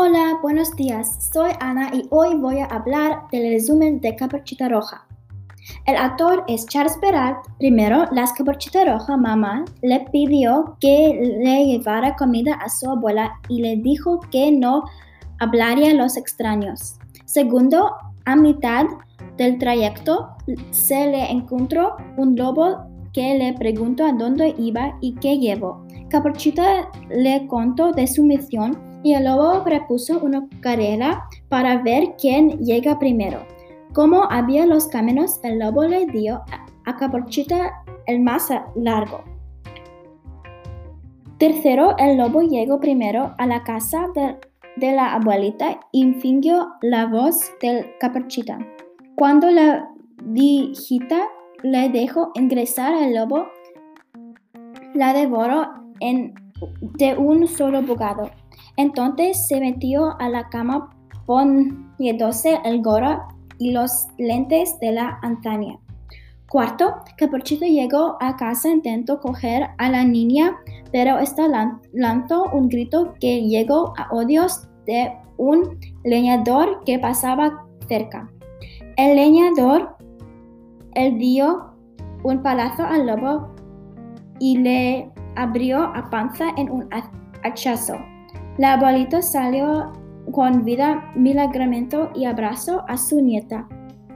Hola, buenos días. Soy Ana y hoy voy a hablar del resumen de Caperucita Roja. El actor es Charles Peralt. Primero, la Caperucita Roja mamá le pidió que le llevara comida a su abuela y le dijo que no hablaría a los extraños. Segundo, a mitad del trayecto se le encontró un lobo que le preguntó a dónde iba y qué llevó. Caperucita le contó de su misión y el lobo propuso una carrera para ver quién llega primero. Como había los caminos, el lobo le dio a Caporchita el más largo. Tercero, el lobo llegó primero a la casa de, de la abuelita y fingió la voz del Caporchita. Cuando la viejita le dejó ingresar al lobo, la devoró en, de un solo bocado. Entonces se metió a la cama poniéndose el gorro y los lentes de la antaña. Cuarto, Capuchito llegó a casa intentó coger a la niña, pero esta lanzó un grito que llegó a odios de un leñador que pasaba cerca. El leñador el dio un palazo al lobo y le abrió a panza en un hachazo. La abuelita salió con vida milagramente y abrazó a su nieta.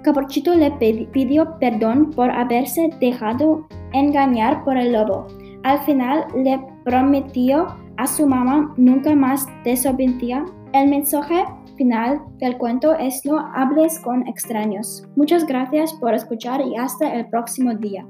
Capuchito le pidió perdón por haberse dejado engañar por el lobo. Al final le prometió a su mamá nunca más desobedecía. El mensaje final del cuento es no hables con extraños. Muchas gracias por escuchar y hasta el próximo día.